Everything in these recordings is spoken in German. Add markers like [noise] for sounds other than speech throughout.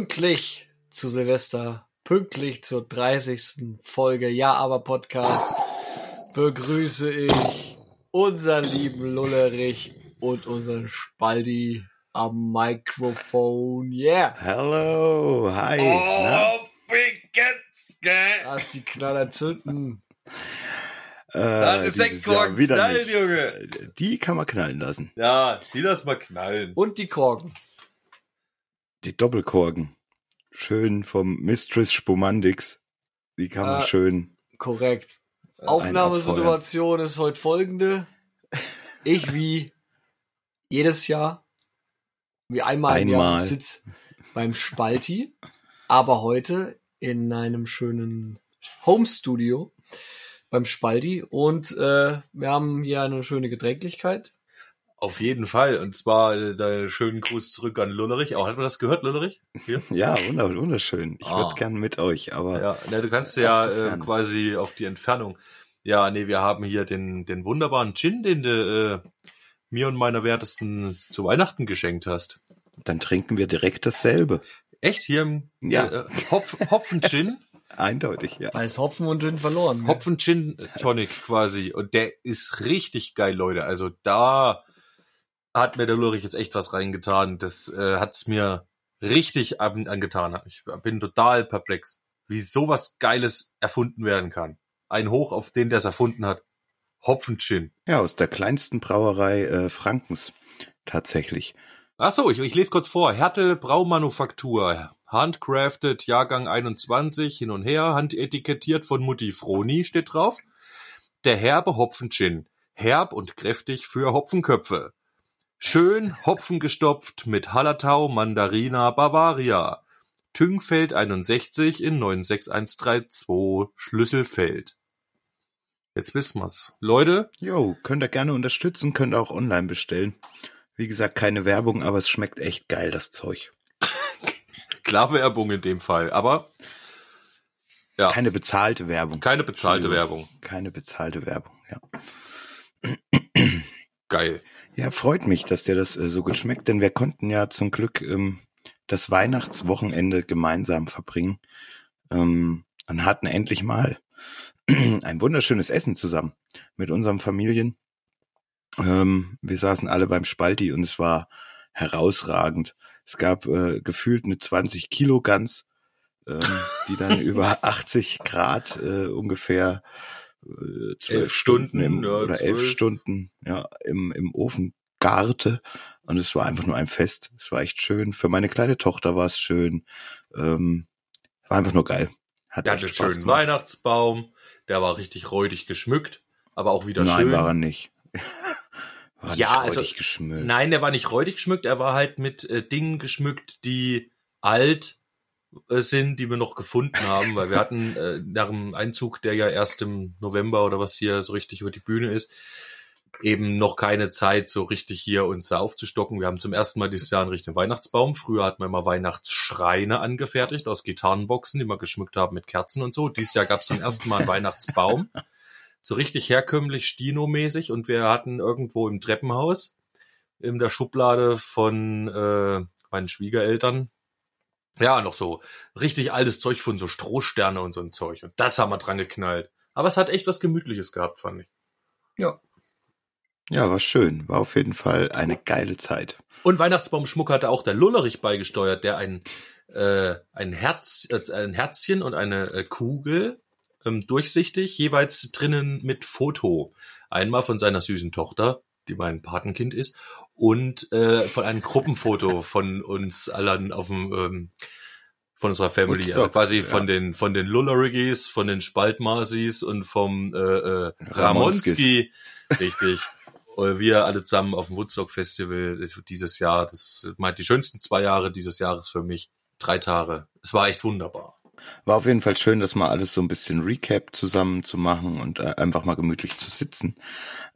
pünktlich zu Silvester, pünktlich zur 30. Folge Ja, aber Podcast begrüße ich unseren lieben Lullerich und unseren Spaldi am Mikrofon. Yeah. Hello, hi. Oh, Pickets, gell? Lass die Knaller zünden. Äh, Das ist Sektkorken wieder knallen. Junge. Die kann man knallen lassen. Ja, die lass mal knallen. Und die Korken. Die Doppelkorken. Schön vom Mistress Spumandix. Die kann man Ah. schön. Korrekt. Ein Aufnahmesituation ist heute folgende. Ich wie jedes Jahr, wie einmal im Jahr Einmal. sitz beim Spalti, aber heute in einem schönen Home-Studio beim Spalti und äh, wir haben hier eine schöne Getränklichkeit. Auf jeden Fall. Und zwar äh, da schönen Gruß zurück an Lullerich. Auch hat man das gehört, Lullerich? Hier? [laughs] Ja, wunder- wunderschön. Ich Ah. würde gern mit euch, aber Ja, ne, du kannst ja äh, quasi auf die Entfernung. Ja, nee, wir haben hier den, den wunderbaren Gin, den du äh, mir und meiner Wertesten zu Weihnachten geschenkt hast. dann trinken wir direkt dasselbe. Echt? Hier im Ja. äh, Hopf, Hopfen-Gin? [laughs] Eindeutig, ja. Da ist Hopfen und Gin verloren. Hopfen Gin Tonic quasi. Und der ist richtig geil, Leute. Also da hat mir der Lurich jetzt echt was reingetan. Das äh, hat's mir richtig an, angetan. Ich bin total perplex, wie sowas Geiles erfunden werden kann. Ein Hoch auf den, der es erfunden hat. Hopfen Gin. Ja, aus der kleinsten Brauerei äh, Frankens. Tatsächlich. Ach so, ich, ich lese kurz vor. Härte Braumanufaktur. Handcrafted, Jahrgang 21, hin und her, handetikettiert von Mutti Froni, steht drauf. Der herbe Hopfen-Gin. Herb und kräftig für Hopfenköpfe. Schön Hopfen gestopft mit Hallertau, Mandarina, Bavaria. Tüngfeld 61 in 96132 Schlüsselfeld. Jetzt wissen wir's. Leute, Jo, könnt ihr gerne unterstützen, könnt ihr auch online bestellen. Wie gesagt, keine Werbung, aber es schmeckt echt geil, das Zeug. [laughs] klar Werbung in dem Fall, aber ja, Keine bezahlte Werbung. keine bezahlte. Werbung. Keine bezahlte Werbung, ja. Geil. Ja, freut mich, dass dir das äh, so gut schmeckt, denn wir konnten ja zum Glück ähm, das Weihnachtswochenende gemeinsam verbringen ähm, und hatten endlich mal [clears throat] ein wunderschönes Essen zusammen mit unseren Familien. Ähm, wir saßen alle beim Spalti und es war herausragend. Es gab äh, gefühlt eine 20 Kilo Gans, ähm, die dann [laughs] über 80 Grad äh, ungefähr äh, zwölf Elf Stunden, im, ja, oder elf zwölf. Stunden ja, im, im Ofen garte. Und es war einfach nur ein Fest. Es war echt schön. Für meine kleine Tochter war es schön. Ähm, war einfach nur geil. Hat Der hatte einen Spaß schönen gemacht. Weihnachtsbaum, der war richtig räudig geschmückt, aber auch wieder Nein, schön. war er nicht. [laughs] war Ja, nicht also- geschmückt. Nein, der war nicht räudig geschmückt, er war halt mit äh, Dingen geschmückt, die alt äh, sind, die wir noch gefunden haben, weil wir hatten äh, nach dem Einzug, der ja erst im November oder was hier so richtig über die Bühne ist, eben noch keine Zeit, so richtig hier uns da aufzustocken. Wir haben zum ersten Mal dieses Jahr einen richtigen Weihnachtsbaum. Früher hatten wir immer Weihnachtsschreine angefertigt aus Gitarrenboxen, die wir geschmückt haben mit Kerzen und so. Dieses Jahr gab es zum ersten Mal einen Weihnachtsbaum. So richtig herkömmlich Stino-mäßig und wir hatten irgendwo im Treppenhaus in der Schublade von äh, meinen Schwiegereltern ja noch so richtig altes Zeug von so Strohsterne und so ein Zeug und das haben wir dran geknallt. Aber es hat echt was Gemütliches gehabt, fand ich. Ja. Ja, war schön. War auf jeden Fall eine geile Zeit. Und Weihnachtsbaumschmuck hatte auch der Lullerich beigesteuert, der ein, äh, ein, Herz, äh, ein Herzchen und eine äh, Kugel ähm, durchsichtig, jeweils drinnen mit Foto. Einmal von seiner süßen Tochter, die mein Patenkind ist, und äh, von einem Gruppenfoto von uns allen auf dem ähm, von unserer Family, also Woodstock, quasi ja. von den von den Lullerigis, von den Spaltmasis und vom äh, äh. Ramonski, richtig. Wir alle zusammen auf dem Woodstock Festival dieses Jahr. Das sind die schönsten zwei Jahre dieses Jahres für mich. Drei Tage. Es war echt wunderbar. War auf jeden Fall schön, das mal alles so ein bisschen Recap zusammen zu machen und äh, einfach mal gemütlich zu sitzen.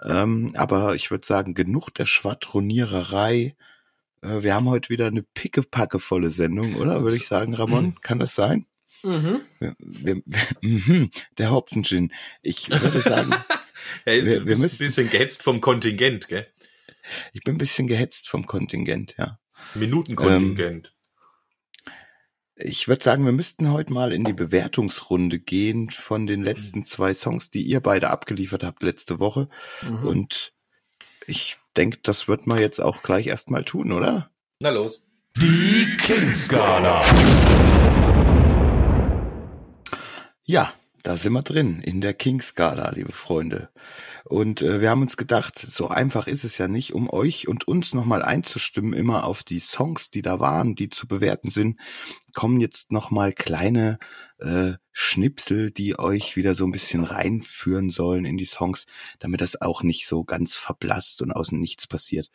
Ähm, aber ich würde sagen, genug der Schwadroniererei. Äh, wir haben heute wieder eine pickepackevolle Sendung, oder? Würde ich sagen, Ramon, kann das sein? Mhm. Wir, wir, [laughs] mhm, der Hopfengin. Ich würde sagen, [laughs] Hey, Wir- wir bist müssen- ein bisschen gehetzt vom Kontingent, gell? ich bin ein bisschen gehetzt vom Kontingent, ja. Minutenkontingent. Ich würde sagen, wir müssten heute mal in die Bewertungsrunde gehen von den letzten zwei Songs, die ihr beide abgeliefert habt letzte Woche. Mhm. Und ich denke, das wird man jetzt auch gleich erstmal tun, oder? Na los. Die King-Skala. Ja, da sind wir drin in der King-Skala, liebe Freunde. Und äh, wir haben uns gedacht, so einfach ist es ja nicht, um euch und uns nochmal einzustimmen, immer auf die Songs, die da waren, die zu bewerten sind, kommen jetzt nochmal kleine äh, Schnipsel, die euch wieder so ein bisschen reinführen sollen in die Songs, damit das auch nicht so ganz verblasst und außen nichts passiert.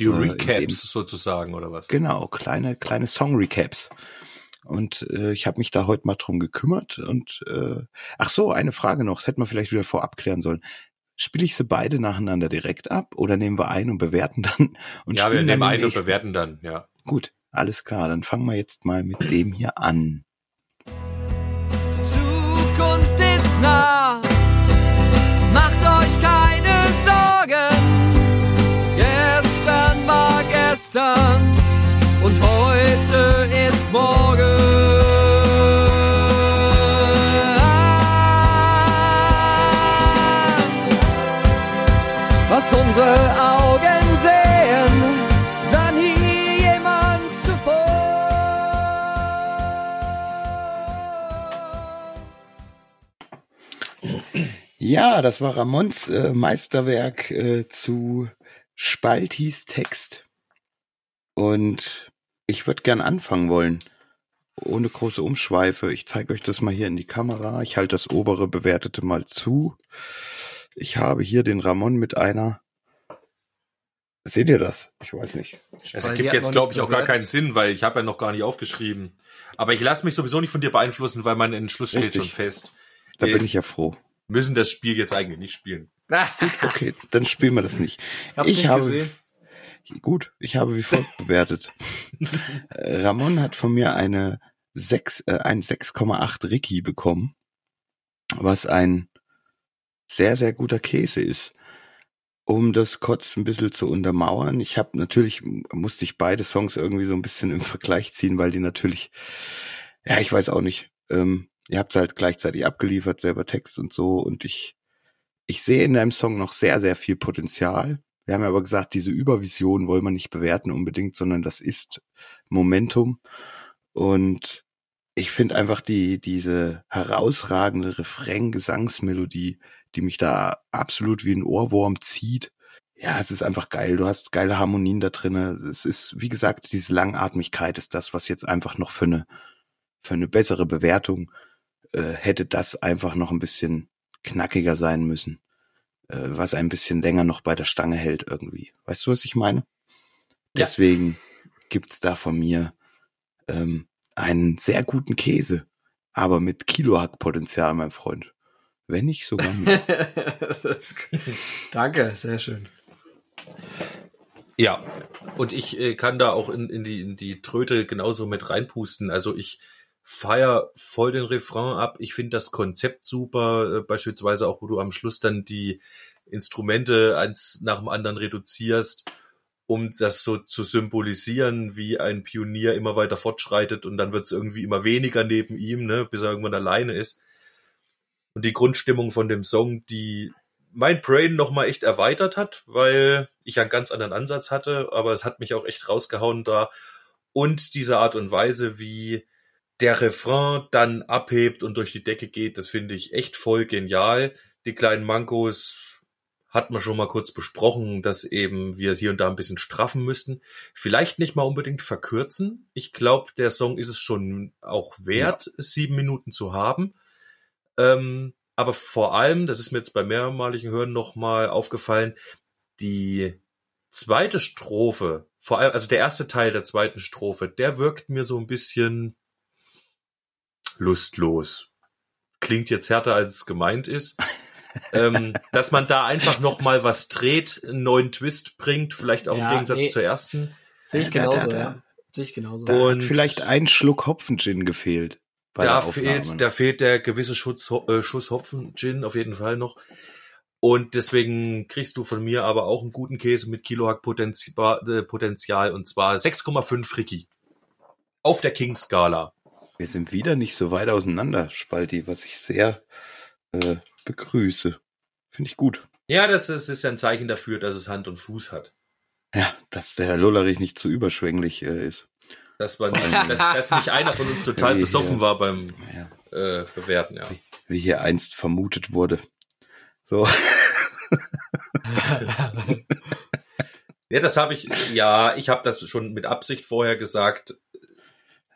Die Äh, Recaps dem- sozusagen, oder was? Genau, kleine, kleine Song-Recaps. Und äh, ich habe mich da heute mal drum gekümmert. Und äh, ach so, eine Frage noch, das hätten wir vielleicht wieder vorab klären sollen. Spiele ich sie beide nacheinander direkt ab oder nehmen wir ein und bewerten dann? [laughs] Und ja, wir nehmen ein und bewerten dann, ja. Gut, alles klar, dann fangen wir jetzt mal mit dem hier an. Was unsere Augen sehen, sah nie jemand zuvor. Ja, das war Ramons äh, Meisterwerk äh, zu Spaltis Text. Und ich würde gern anfangen wollen. Ohne große Umschweife. Ich zeige euch das mal hier in die Kamera. Ich halte das obere Bewertete mal zu. Ich habe hier den Ramon mit einer. Seht ihr das? Ich weiß nicht. Es ergibt hat jetzt, glaube ich, auch gar keinen Sinn, weil ich habe ja noch gar nicht aufgeschrieben. Aber ich lasse mich sowieso nicht von dir beeinflussen, weil mein Entschluss steht Richtig. schon fest. Da Wir bin ich ja froh. müssen das Spiel jetzt eigentlich nicht spielen. Okay, dann spielen wir das nicht. Hab's ich nicht habe gesehen. gut, ich habe wie folgt [laughs] bewertet. Äh, Ramon hat von mir eine 6, äh, ein 6,8 Ricky bekommen, was ein sehr, sehr guter Käse ist. Um das kurz ein bisschen zu untermauern, ich habe natürlich, musste ich beide Songs irgendwie so ein bisschen [laughs] im Vergleich ziehen, weil die natürlich, ja, ich weiß auch nicht, ähm, ihr habt halt gleichzeitig abgeliefert, selber Text und so und ich, ich sehe in deinem Song noch sehr, sehr viel Potenzial. Wir haben ja aber gesagt, diese Übervision wollen wir nicht bewerten unbedingt, sondern das ist Momentum. Und ich finde einfach die, diese herausragende Refrain-Gesangsmelodie, die mich da absolut wie ein Ohrwurm zieht. Ja, es ist einfach geil. Du hast geile Harmonien da drinne. Es ist, wie gesagt, diese Langatmigkeit ist das, was jetzt einfach noch für eine, für eine bessere Bewertung äh, hätte das einfach noch ein bisschen knackiger sein müssen. Äh, was ein bisschen länger noch bei der Stange hält irgendwie. Weißt du, was ich meine? Ja. Deswegen gibt's da von mir ähm, einen sehr guten Käse, aber mit Kilohackpotenzial, mein Freund. Wenn nicht sogar [laughs] mehr. Danke, sehr schön. Ja, und ich äh, kann da auch in, in, die, in die Tröte genauso mit reinpusten. Also ich feier voll den Refrain ab. Ich finde das Konzept super, äh, beispielsweise auch, wo du am Schluss dann die Instrumente eins nach dem anderen reduzierst, um das so zu symbolisieren, wie ein Pionier immer weiter fortschreitet und dann wird es irgendwie immer weniger neben ihm, ne, bis er irgendwann alleine ist. Und die Grundstimmung von dem Song, die mein Brain nochmal echt erweitert hat, weil ich einen ganz anderen Ansatz hatte, aber es hat mich auch echt rausgehauen da. Und diese Art und Weise, wie der Refrain dann abhebt und durch die Decke geht, das finde ich echt voll genial. Die kleinen Mankos hat man schon mal kurz besprochen, dass eben wir es hier und da ein bisschen straffen müssten. Vielleicht nicht mal unbedingt verkürzen. Ich glaube, der Song ist es schon auch wert, sieben Minuten zu haben. Ähm, aber vor allem, das ist mir jetzt bei mehrmaligen Hören nochmal aufgefallen, die zweite Strophe, vor allem, also der erste Teil der zweiten Strophe, der wirkt mir so ein bisschen lustlos. Klingt jetzt härter, als es gemeint ist. [laughs] ähm, dass man da einfach nochmal was dreht, einen neuen Twist bringt, vielleicht auch Ja, im Gegensatz nee. zur ersten. Sehe ich Da- da- genauso, da- ja. Sehe ich genauso. Da Und- hat vielleicht ein Schluck Hopfen-Gin gefehlt. Da fehlt, da fehlt der gewisse Schutz, äh, Schuss Hopfen Gin auf jeden Fall noch. Und deswegen kriegst du von mir aber auch einen guten Käse mit Kilohack Potenzial, äh, und zwar 6,5 Ricky. Auf der King-Skala. Wir sind wieder nicht so weit auseinander, Spalti, was ich sehr äh, begrüße. Finde ich gut. Ja, das, das ist ein Zeichen dafür, dass es Hand und Fuß hat. Ja, dass der Herr Lollerich nicht zu überschwänglich äh, ist. Dass, man nicht, dass, dass nicht einer von uns total Ja, besoffen ja. war beim Ja. äh, Bewerten, ja. Wie hier einst vermutet wurde. So. [laughs] Ja, das habe ich, ja, ich habe das schon mit Absicht vorher gesagt.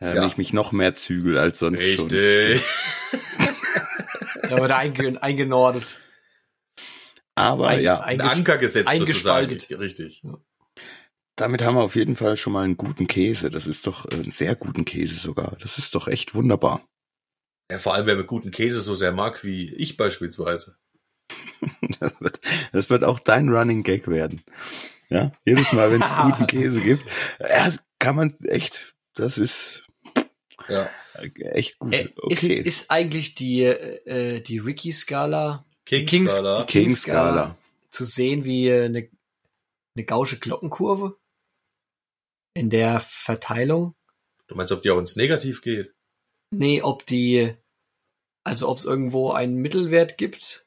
Ja, Ja. Wenn ich mich noch mehr zügel als sonst schon. Richtig. [laughs] Da wird er einge eingenordet. Aber Ein- ja, Ein Anker gesetzt sozusagen. Richtig. Damit haben wir auf jeden Fall schon mal einen guten Käse. Das ist doch äh, einen sehr guten Käse sogar. Das ist doch echt wunderbar. Ja, vor allem, wer mit guten Käse so sehr mag, wie ich beispielsweise. Das [laughs] wird, das wird auch dein Running Gag werden. Ja, jedes Mal, wenn es [laughs] guten Käse gibt, ja, kann man echt, das ist Ja. echt gut. Äh, ist, Okay. ist eigentlich die, äh, die Ricky-Skala, die King-Skala. die King-Skala. zu sehen wie äh, eine, eine gausche Glockenkurve in der Verteilung? Du meinst, ob die auch ins Negativ geht? Nee, ob die, also ob es irgendwo einen Mittelwert gibt,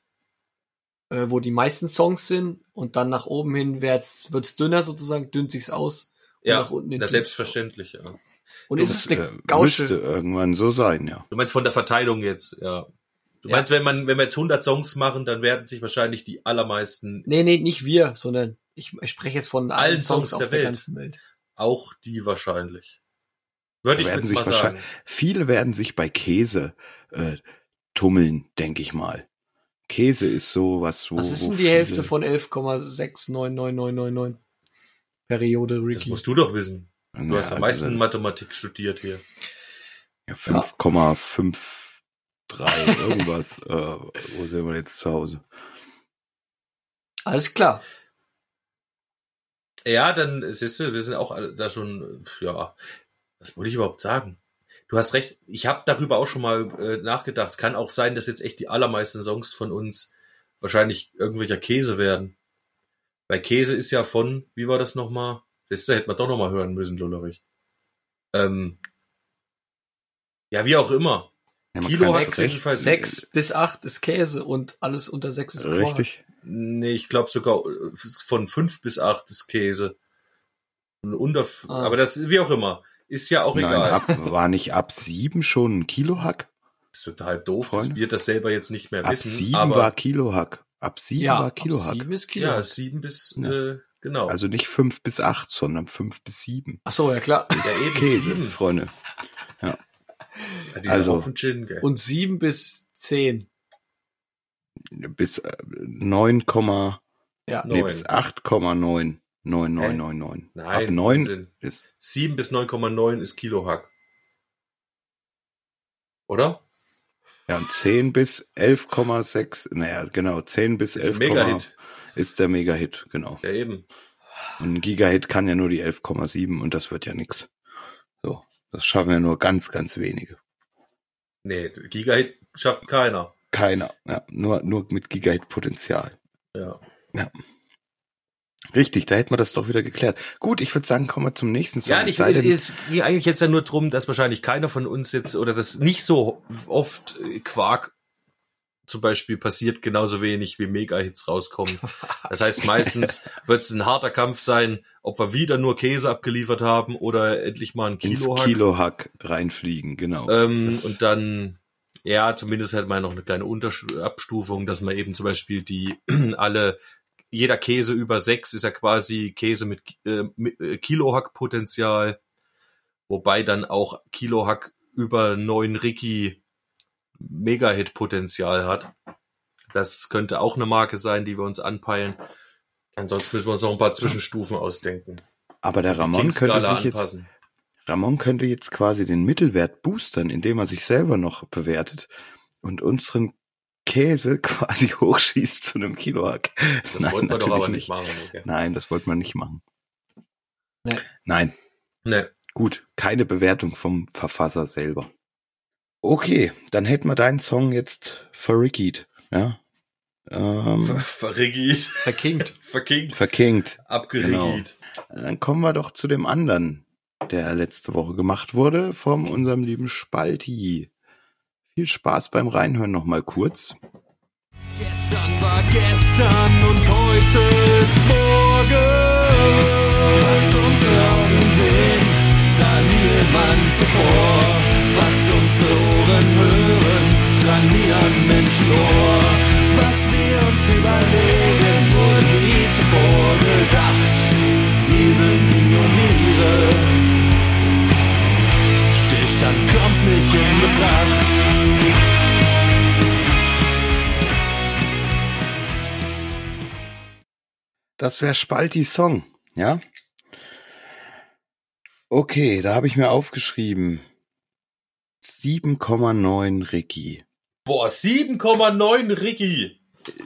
äh, wo die meisten Songs sind und dann nach oben hin wird's, wird's dünner sozusagen, dünnt sich's aus. Und Ja, nach unten hin das selbstverständlich, ja. Und Du ist es eine äh, gausche, müsste irgendwann so sein, ja. Du meinst von der Verteilung jetzt, ja. Du Ja. meinst, wenn man, wenn wir jetzt 100 Songs machen, dann werden sich wahrscheinlich die allermeisten, nee, nee, nicht wir, sondern ich, ich spreche jetzt von allen, Allen Songs, Songs auf der der Welt. ganzen Welt. Auch die wahrscheinlich. Würde ich werden jetzt sich mal sagen. wahrscheinlich, viele werden sich bei Käse äh, tummeln, denke ich mal. Käse ist so was, wo. Was ist denn die Hälfte von 11,699999 Periode Das Ricky? musst du doch wissen. Du Ja, hast am also, meisten Mathematik studiert hier. Ja, 5,53 [laughs] irgendwas. äh, wo sind wir jetzt zu Hause? Alles klar. Ja, dann siehst du, wir sind auch da schon, ja, was wollte ich überhaupt sagen? Du hast recht, ich habe darüber auch schon mal äh, nachgedacht. Es kann auch sein, dass jetzt echt die allermeisten Songs von uns wahrscheinlich irgendwelcher Käse werden. Weil Käse ist ja von, wie war das nochmal? Das hätte man doch nochmal hören müssen, Lullerich. Ähm, ja, wie auch immer. Ja, Kilo hat Fall Sechs bis acht ist Käse und alles unter sechs ist Quark. Richtig. Nee, ich glaube sogar äh, von fünf bis acht ist Käse. Und unter, Ah. aber das, wie auch immer, ist ja auch Nein, egal. ab, war nicht ab sieben schon ein Kilohack? ist total doof, Freunde. dass wir das selber jetzt nicht mehr Ab wissen. sieben aber war Kilohack. Ab sieben Ja, war ab Kilohack. sieben ist Kilo. ja, sieben bis, Ja. äh, genau. Also nicht fünf bis acht, sondern fünf bis sieben. Ach so, ja klar. ja, eben Käse, sieben. Freunde. Ja, dieser also- Haufen Gin, gell. Und sieben bis zehn. Bis äh, 9, Ja. nee, Neun. bis 8,9. 9999. Nein, Ab 9 Unsinn. ist, Sieben bis 9,9 ist Kilohack. Oder? ja, und 10 bis 11,6, naja, genau, 10 bis Ist ein 11, Mega-Hit. ist der Mega-Hit, genau. Ja, eben. Und ein Giga-Hit kann ja nur die 11,7 und das wird ja nix. So, das schaffen ja nur ganz, ganz wenige. Nee, Gigahit schafft keiner. Keiner, ja, nur, nur mit Gigahit-Potenzial. Ja. Richtig, da hätten wir das doch wieder geklärt. Gut, ich würde sagen, kommen wir zum nächsten Song. Ja, Es ich, denn- es ging eigentlich jetzt ja nur drum, dass wahrscheinlich keiner von uns jetzt oder das nicht so oft äh, Quark zum Beispiel passiert, genauso wenig wie Mega-Hits rauskommen. Das heißt, [laughs] meistens wird es ein harter Kampf sein, ob wir wieder nur Käse abgeliefert haben oder endlich mal ein ins Kilo. Kilohack reinfliegen, genau. Ähm, und dann, ja, zumindest hat man noch eine kleine Untersch Abstufung, dass man eben zum Beispiel die [clears throat] alle, jeder Käse über sechs ist ja quasi Käse mit, äh, mit äh, Kilohack-Potenzial, wobei dann auch Kilohack über neun Ricky Mega-Hit-Potenzial hat. Das könnte auch eine Marke sein, die wir uns anpeilen. Ansonsten müssen wir uns noch ein paar Zwischenstufen ausdenken. Aber der Ramon könnte sich jetzt, anpassen. Ramon könnte jetzt quasi den Mittelwert boostern, indem er sich selber noch bewertet und unseren Käse [laughs] quasi hochschießt zu einem Kilohack. Das wollten wir doch natürlich aber nicht machen. Okay. Nein, das wollte man nicht machen. Nee. Nein, Nee. gut, keine Bewertung vom Verfasser selber. Okay, dann hätten wir deinen Song jetzt verrickied, ja? Ähm, Ver verrigiert. [laughs] Verkinkt. Verkinkt. verkinkt. Abgerigiert. Dann kommen wir doch zu dem anderen der letzte Woche gemacht wurde von unserem lieben Spalti. Viel Spaß beim Reinhören nochmal kurz. Gestern war gestern und heute ist morgen. Was unsere Augen sehen, sah niemand zuvor. Was unsere Ohren hören, drang nie an Menschenohr. Was wir uns überlegen, wurde nie zuvor gedacht. Wir sind Pioniere. Stillstand kommt nicht in Betracht. Das wäre Spalti Song, ja? Okay, da habe ich mir aufgeschrieben. 7,9 Ricky. Boah, 7,9 Ricky.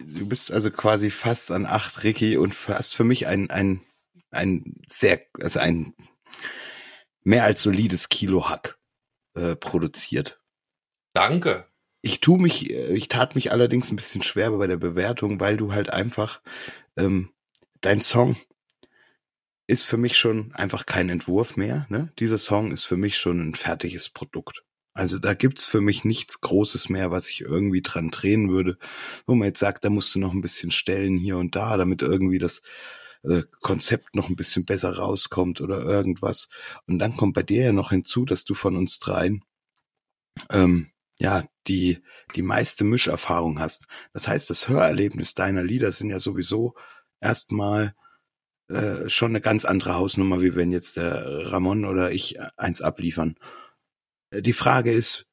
Du bist also quasi fast an 8 Ricky und hast für mich ein, ein, ein sehr, also ein mehr als solides Kilo Hack äh, produziert. Danke. Ich tu mich, äh, ich tat mich allerdings ein bisschen schwer bei der Bewertung, weil du halt einfach, ähm, dein Song ist für mich schon einfach kein Entwurf mehr. Ne? Dieser Song ist für mich schon ein fertiges Produkt. Also da gibt's für mich nichts Großes mehr, was ich irgendwie dran drehen würde, wo man jetzt sagt, da musst du noch ein bisschen stellen hier und da, damit irgendwie das äh, Konzept noch ein bisschen besser rauskommt oder irgendwas. Und dann kommt bei dir ja noch hinzu, dass du von uns dreien ähm, ja die die meiste Mischerfahrung hast. Das heißt, das Hörerlebnis deiner Lieder sind ja sowieso erstmal äh, schon eine ganz andere Hausnummer, wie wenn jetzt der Ramon oder ich eins abliefern. Äh, Die Frage ist,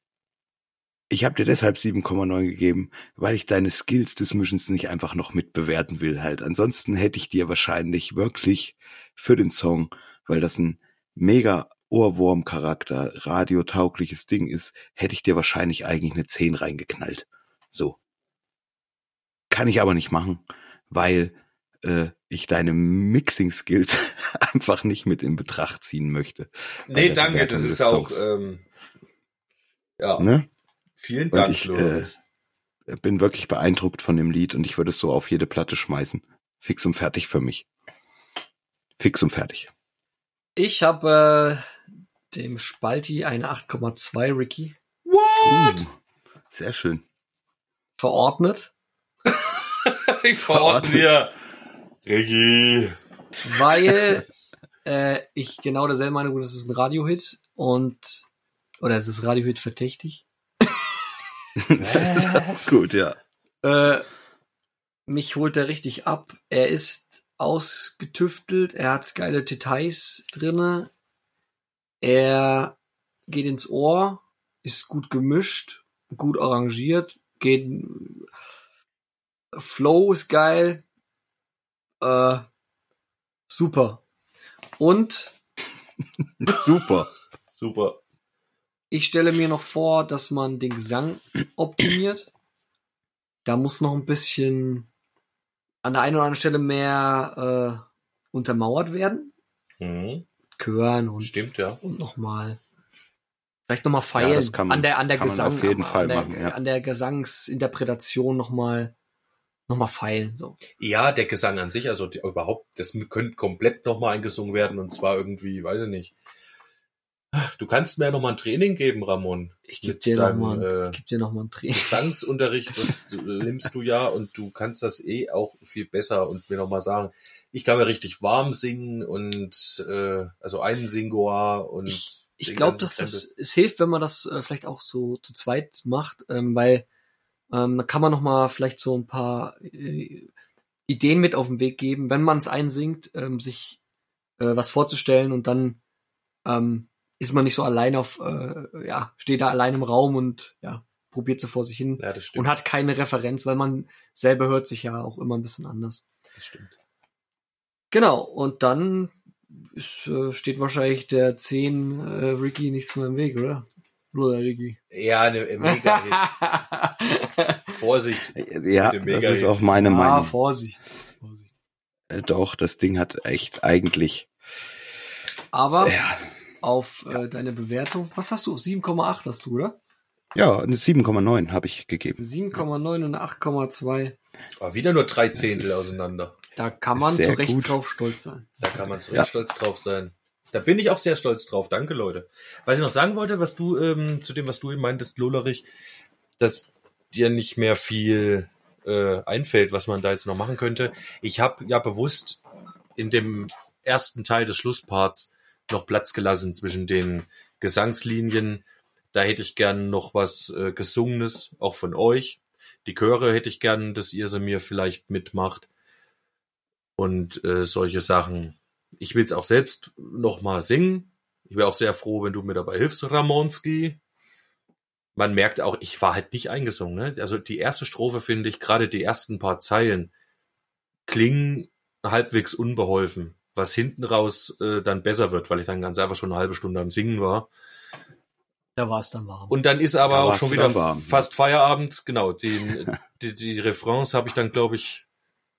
ich habe dir deshalb 7,9 gegeben, weil ich deine Skills des Mischens nicht einfach noch mitbewerten will halt. Ansonsten hätte ich dir wahrscheinlich wirklich für den Song, weil das ein mega Ohrwurm-Charakter, radiotaugliches Ding ist, hätte ich dir wahrscheinlich eigentlich eine 10 reingeknallt. So. Kann ich aber nicht machen, weil äh, ich deine Mixing-Skills [laughs] einfach nicht mit in Betracht ziehen möchte. Nee, danke, das ist auch, ähm, ja, ne? Vielen Und Dank, ich Florian. äh, bin wirklich beeindruckt von dem Lied und ich würde es so auf jede Platte schmeißen. Fix und fertig für mich. Fix und fertig. Ich habe äh, dem Spalti eine 8,2 Ricky What? Uh, sehr schön. verordnet, [laughs] ich verorte dir. Ricky. weil [laughs] äh, ich genau derselbe Meinung bin, das ist ein Radiohit und oder es ist Radiohit verdächtig. [laughs] Das ist auch gut, ja. Äh, mich holt er richtig ab. Er ist ausgetüftelt, er hat geile Details drinne. Er geht ins Ohr, ist gut gemischt, gut arrangiert, geht Flow ist geil. Äh, super. Und [laughs] Super. Super. Ich stelle mir noch vor, dass man den Gesang [clears throat] optimiert. Da muss noch ein bisschen an der einen oder anderen Stelle mehr äh, untermauert werden. Mhm. Chören und, Stimmt, ja. und nochmal. Vielleicht nochmal feilen. das kann man- an der, an der kann Gesang, auf jeden an, Fall der, machen, ja. an der Gesangsinterpretation nochmal noch mal feilen. So. Ja, der Gesang an sich, also die, überhaupt, das könnte komplett nochmal eingesungen werden und zwar irgendwie, weiß ich nicht. Du kannst mir ja nochmal ein Training geben, Ramon. Ich gebe Mit dir noch deinem, mal, äh, geb dir noch mal ein Training. Gesangsunterricht, [laughs] das nimmst du ja und du kannst das eh auch viel besser und mir nochmal sagen, ich kann mir richtig warm singen und äh, also einen Singoir und Ich, ich glaube, dass das es hilft, wenn man das äh, vielleicht auch so zu zweit macht, ähm, weil ähm, da kann man noch mal vielleicht so ein paar äh, Ideen mit auf den Weg geben, wenn man es einsingt, ähm, sich äh, was vorzustellen und dann ähm, ist man nicht so allein auf, äh, ja, steht da allein im Raum und ja, probiert so vor sich hin Ja, das stimmt. und hat keine Referenz, weil man selber hört sich ja auch immer ein bisschen anders. das stimmt. Genau, und dann ist, äh, steht wahrscheinlich der 10 äh, Ricky nichts mehr im Weg, oder? Oder Ricky? Ja, eine mega [laughs] Vorsicht. Ja, das ist auch meine ah, Meinung. Vorsicht. Vorsicht. Äh, Doch, das Ding hat echt eigentlich. Aber Ja, auf äh, deine Bewertung, was hast du? 7,8 hast du, oder? ja eine 7,9 habe ich gegeben. 7,9 und eine 8,2. Aber wieder nur drei Zehntel ist- auseinander. Da kann man Sehr zu Recht gut. drauf stolz sein. Da kann man zu Ja. Recht stolz drauf sein. Da bin ich auch sehr stolz drauf. Danke, Leute. Was ich noch sagen wollte, was du, ähm, zu dem, was du eben meintest, Lollerich, dass dir nicht mehr viel äh, einfällt, was man da jetzt noch machen könnte. Ich habe ja bewusst in dem ersten Teil des Schlussparts noch Platz gelassen zwischen den Gesangslinien. Da hätte ich gern noch was äh, Gesungenes, auch von euch. Die Chöre hätte ich gern, dass ihr sie mir vielleicht mitmacht. Und äh, solche Sachen. Ich will es auch selbst noch mal singen. Ich wäre auch sehr froh, wenn du mir dabei hilfst, Ramonski. Man merkt auch, ich war halt nicht eingesungen. Ne? Also die erste Strophe finde ich, gerade die ersten paar Zeilen, klingen halbwegs unbeholfen, was hinten raus äh, dann besser wird, weil ich dann ganz einfach schon eine halbe Stunde am Singen war. Da war es dann warm. Und dann ist aber Da auch schon wieder warm, fast Feierabend. Genau, die, [laughs] die, die Refrains habe ich dann, glaube ich,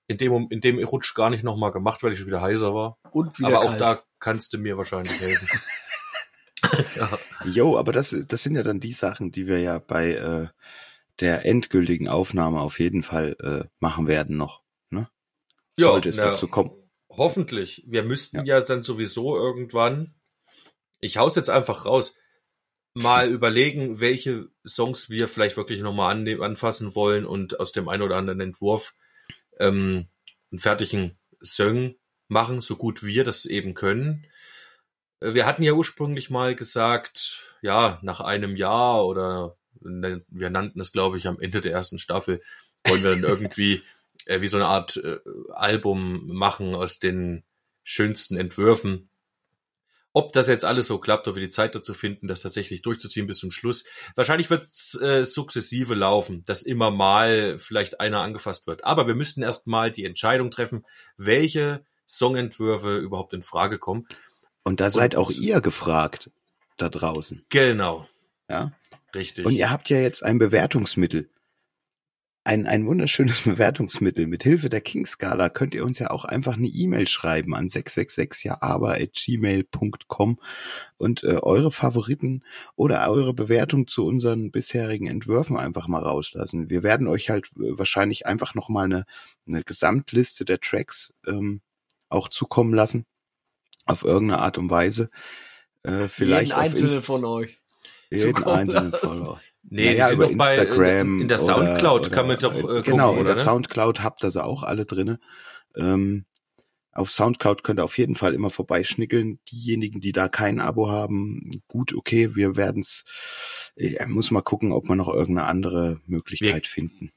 in dem, in dem Rutsch gar nicht nochmal gemacht, weil ich schon wieder heiser war. Und wieder aber auch kalt. da kannst du mir wahrscheinlich helfen. ja. [laughs] Jo, aber das, das sind ja dann die Sachen, die wir ja bei äh, der endgültigen Aufnahme auf jeden Fall äh, machen werden noch. Ne? Ja, Sollte es na, dazu kommen. Hoffentlich. Wir müssten ja. dann sowieso irgendwann, ich hau's jetzt einfach raus, mal überlegen, welche Songs wir vielleicht wirklich nochmal an, anfassen wollen und aus dem einen oder anderen Entwurf ähm, einen fertigen Song machen, so gut wir das eben können. Äh, Wir hatten ja ursprünglich mal gesagt, ja, nach einem Jahr oder ne- wir nannten es, glaube ich, am Ende der ersten Staffel, wollen wir dann [laughs] irgendwie äh, wie so eine Art äh, Album machen aus den schönsten Entwürfen. Ob das jetzt alles so klappt, ob wir die Zeit dazu finden, das tatsächlich durchzuziehen bis zum Schluss. Wahrscheinlich wird es äh, sukzessive laufen, dass immer mal vielleicht einer angefasst wird. Aber wir müssten erst mal die Entscheidung treffen, welche Songentwürfe überhaupt in Frage kommen. Und da seid auch ihr gefragt da draußen. Genau, Ja? richtig. Und ihr habt ja jetzt ein Bewertungsmittel. Ein, ein wunderschönes [laughs] Bewertungsmittel. Mit Hilfe der King-Skala könnt ihr uns ja auch einfach eine E-Mail schreiben an 666 ja aber at gmail.com und äh, eure Favoriten oder eure Bewertung zu unseren bisherigen Entwürfen einfach mal rauslassen. Wir werden euch halt äh, wahrscheinlich einfach nochmal eine, eine Gesamtliste der Tracks ähm, auch zukommen lassen. Auf irgendeine Art und Weise. Äh, vielleicht Jeden einzelnen von euch. jeden einzelnen lassen. Follower. Nee, Naja, über doch bei, Instagram in, in der Soundcloud oder, kann man doch äh, genau, gucken, in der oder? ne? Soundcloud habt ihr sie auch alle drinne. Ähm, auf Soundcloud könnt ihr auf jeden Fall immer vorbeischnickeln. Diejenigen, die da kein Abo haben, gut, okay, wir werden's. Ich muss mal gucken, ob wir noch irgendeine andere Möglichkeit finden.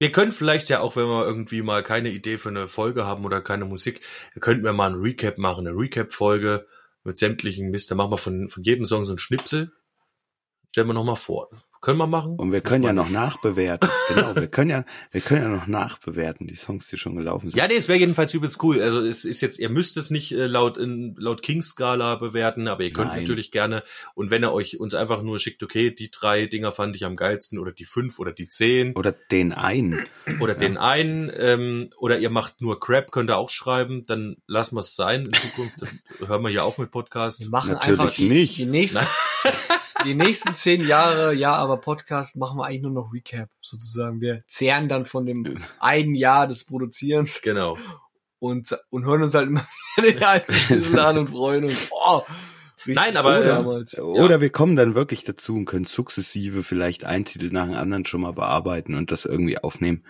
Wir können vielleicht ja auch, wenn wir irgendwie mal keine Idee für eine Folge haben oder keine Musik, könnten wir mal ein Recap machen, eine Recap-Folge mit sämtlichen Mist. Da machen wir von, von jedem Song so ein Schnipsel. Stellen wir nochmal vor. Können wir machen? Und wir können ja noch nachbewerten. [laughs] genau, wir können ja, wir können ja noch nachbewerten, die Songs, die schon gelaufen sind. Ja, nee, es wäre jedenfalls übelst cool. Also es ist jetzt, ihr müsst es nicht äh, laut in, laut King-Skala bewerten, aber ihr könnt Nein. natürlich gerne. Und wenn ihr euch uns einfach nur schickt, okay, die drei Dinger fand ich am geilsten oder die fünf oder die zehn Oder den einen. oder den einen ähm, oder ihr macht nur Crap, könnt ihr auch schreiben, dann lassen wir es sein in Zukunft. Dann [laughs] hören wir hier auf mit Podcast. Wir machen Natürlich einfach die, nicht. die nächsten, [laughs] die nächsten zehn Jahre, ja, aber Podcast machen wir eigentlich nur noch Recap, sozusagen. Wir zehren dann von dem einen Jahr des Produzierens Genau. und, und hören uns halt immer wieder den alten an und freuen uns. Oh, Nein, aber, äh, damals. Oder wir kommen dann wirklich dazu und können sukzessive vielleicht einen Titel nach dem anderen schon mal bearbeiten und das irgendwie aufnehmen.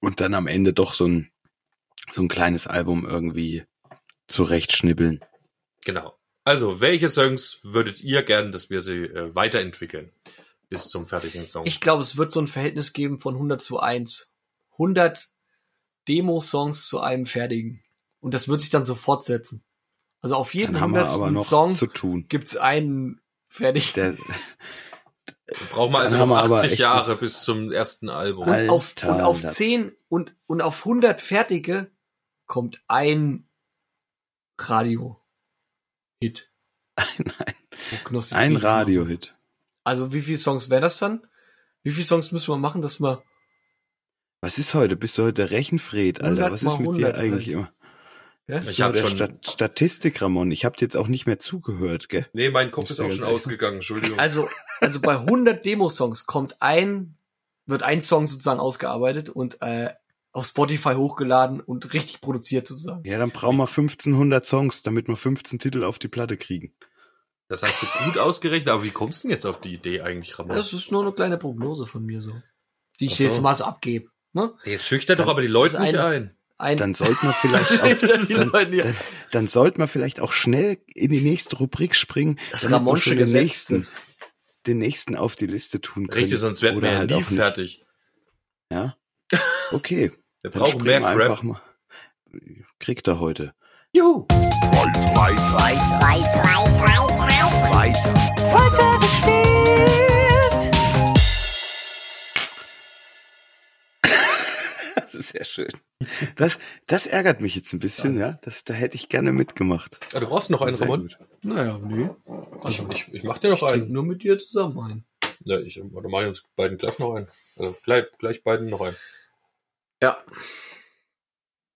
Und dann am Ende doch so ein, so ein kleines Album irgendwie zurechtschnibbeln. Genau. Also, welche Songs würdet ihr gern, dass wir sie äh, weiterentwickeln bis zum fertigen Song? Ich glaube, es wird so ein Verhältnis geben von 100 zu 1. 100 Demo-Songs zu einem fertigen. Und das wird sich dann so fortsetzen. Also auf jeden Dann haben wir aber hundertsten noch Song zu tun. gibt's einen fertig. Der, [laughs] Brauchen wir also noch wir aber 80 echt Jahre bis zum ersten Album. Alter, Und auf, und auf das- 10 und, und auf 100 fertige kommt ein Radio-Hit. Ein, Prognostiziere ein ich so. Radiohit. Also wie viele Songs wären das dann? Wie viele Songs müssen wir machen, dass wir Was ist heute? Bist du heute der Rechenfred, Alter? 100 Was ist mit 100 dir eigentlich halt. immer? ja? Ich du hab der schon- Stat Statistik, Ramon. Ich habe dir jetzt auch nicht mehr zugehört, gell? Nee, mein Kopf Muss ist auch schon ausgegangen, Entschuldigung. Also, also bei 100 Demo-Songs kommt ein, wird ein Song sozusagen ausgearbeitet und äh, auf Spotify hochgeladen und richtig produziert sozusagen. Ja, dann brauchen wir 1500 Songs, damit wir 15 Titel auf die Platte kriegen. Das hast du gut ausgerechnet, aber wie kommst du denn jetzt auf die Idee eigentlich, Ramon? Das ist nur eine kleine Prognose von mir so. Die ich so. jetzt mal so abgebe. Ne? Jetzt schüchtert doch aber die Leute nicht ein. Ein, Dann sollten wir vielleicht [laughs] auch, dann, dann, dann sollten wir vielleicht auch schnell in die nächste Rubrik springen, das Ramonsche schon den nächsten, den nächsten auf die Liste tun können. Richtig, sonst werden wir halt nie fertig. Ja. Okay. Wir Dann brauchen mehr Rap. einfach mal. Kriegt er heute. Juhu. Das ist sehr schön. Das, das ärgert mich jetzt ein bisschen, ja. Das, da hätte ich gerne mitgemacht. Ah, du brauchst noch einen, Ramon? gut. Naja, nee. Ich, ich, ich mach dir noch einen. nur mit dir zusammen ein. Ja, ich, oder mach ich uns beiden gleich noch einen. Also gleich, gleich beiden noch einen. Ja.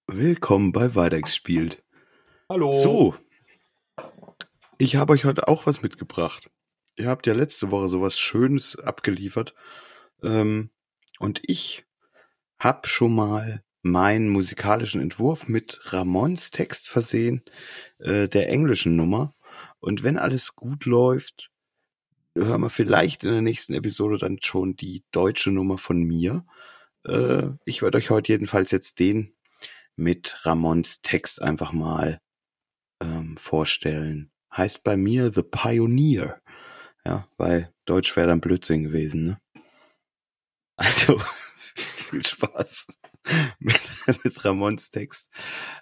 Willkommen bei Weitergespielt. Hallo. So. Ich habe euch heute auch was mitgebracht. Ihr habt ja letzte Woche sowas Schönes abgeliefert. Ähm, und ich habe schon mal meinen musikalischen Entwurf mit Ramons Text versehen, äh, der englischen Nummer. Und wenn alles gut läuft, hören wir vielleicht in der nächsten Episode dann schon die deutsche Nummer von mir. Äh, ich werde euch heute jedenfalls jetzt den mit Ramons Text einfach mal ähm, vorstellen. Heißt bei mir The Pioneer. Ja, weil Deutsch wäre dann Blödsinn gewesen, ne? Also, [laughs] viel Spaß mit, [laughs] mit Ramons Text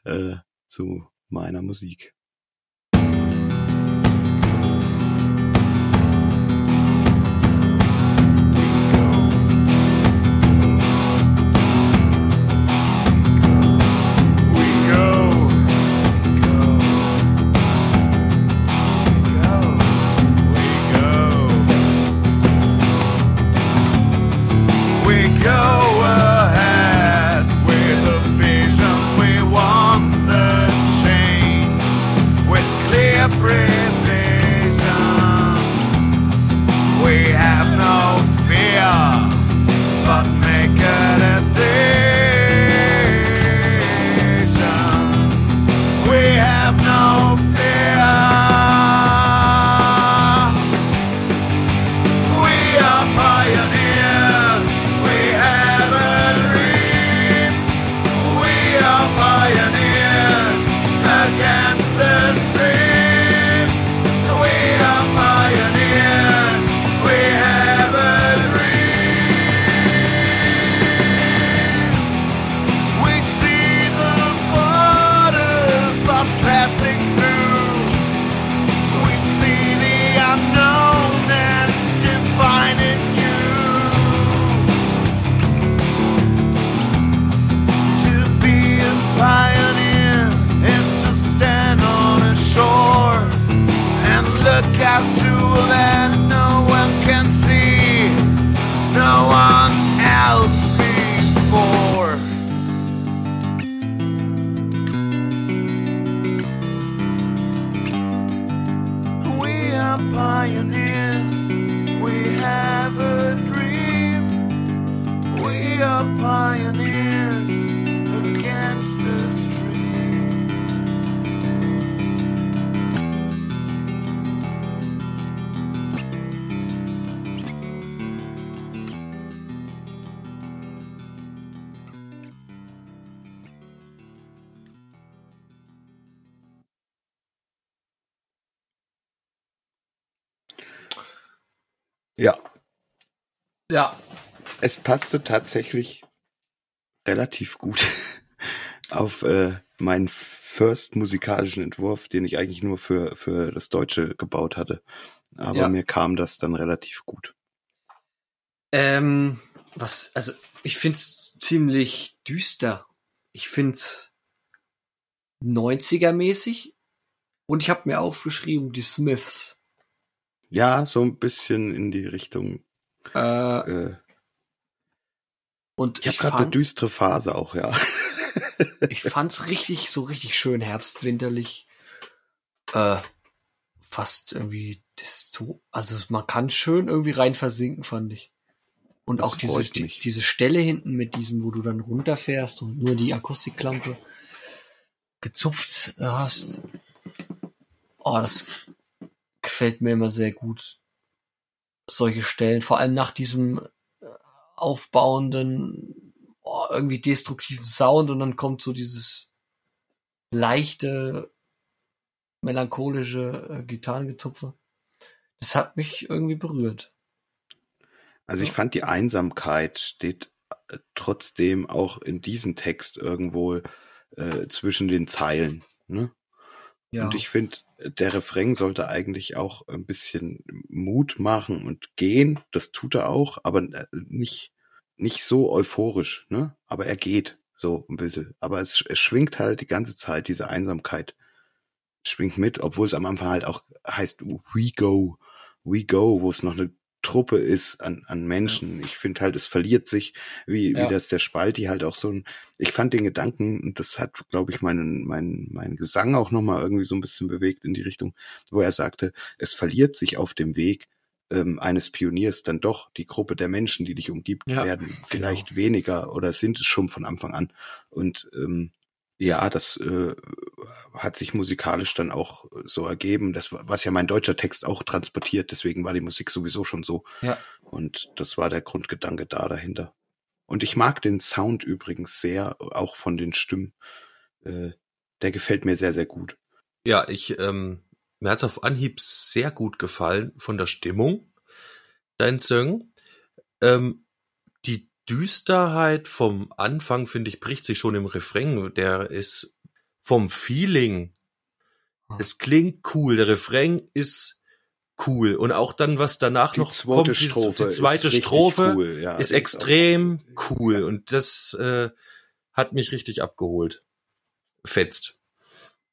äh, zu meiner Musik. Es passte tatsächlich relativ gut [laughs] auf äh, meinen first musikalischen Entwurf, den ich eigentlich nur für, für das Deutsche gebaut hatte. Aber Ja. mir kam das dann relativ gut. Ähm, was, also ich find's ziemlich düster. Ich find's 90er-mäßig. Und ich habe mir aufgeschrieben, die Smiths. Ja, so ein bisschen in die Richtung. Äh, Äh, und ich habe gerade eine düstere Phase auch, ja. [laughs] ich fand's richtig, so richtig schön herbstwinterlich. Äh, fast irgendwie das so, also man kann schön irgendwie rein versinken, fand ich. Und Das auch diese, die, diese Stelle hinten mit diesem, wo du dann runterfährst und nur die Akustikklampe gezupft hast. Oh, das gefällt mir immer sehr gut. Solche Stellen, vor allem nach diesem aufbauenden, oh, irgendwie destruktiven Sound und dann kommt so dieses leichte, melancholische äh, Gitarrengezupfe. Das hat mich irgendwie berührt. Also ich fand die Einsamkeit steht äh, trotzdem auch in diesem Text irgendwo äh, zwischen den Zeilen. Ne? Ja. Und ich finde, der Refrain sollte eigentlich auch ein bisschen Mut machen und gehen. Das tut er auch, aber äh, nicht, nicht so euphorisch, ne? Aber er geht so ein bisschen. Aber es, es schwingt halt die ganze Zeit, diese Einsamkeit schwingt mit, obwohl es am Anfang halt auch heißt, we go, we go, wo es noch eine Truppe ist an, an Menschen. Ich finde halt, es verliert sich, wie, Ja. wie das der Spalti halt auch so ein, ich fand den Gedanken, und das hat, glaube ich, meinen, meinen, meinen Gesang auch nochmal irgendwie so ein bisschen bewegt in die Richtung, wo er sagte, es verliert sich auf dem Weg ähm, eines Pioniers dann doch die Gruppe der Menschen, die dich umgibt, Ja, werden vielleicht weniger oder sind es schon von Anfang an. Und ähm, ja, das äh, hat sich musikalisch dann auch so ergeben, das, was ja mein deutscher Text auch transportiert, deswegen war die Musik sowieso schon so. Ja. Und das war der Grundgedanke da dahinter. Und ich mag den Sound übrigens sehr, auch von den Stimmen. Äh, der gefällt mir sehr, sehr gut. Ja, ich, ähm, mir hat's auf Anhieb sehr gut gefallen von der Stimmung, dein Song. Ähm, die Düsterheit vom Anfang, finde ich, bricht sich schon im Refrain. Der ist vom Feeling, Hm. es klingt cool, der Refrain ist cool. Und auch dann, was danach Die noch kommt, die, die zweite ist Strophe cool, ja, ist extrem cool. Und das äh, hat mich richtig abgeholt. Fetzt.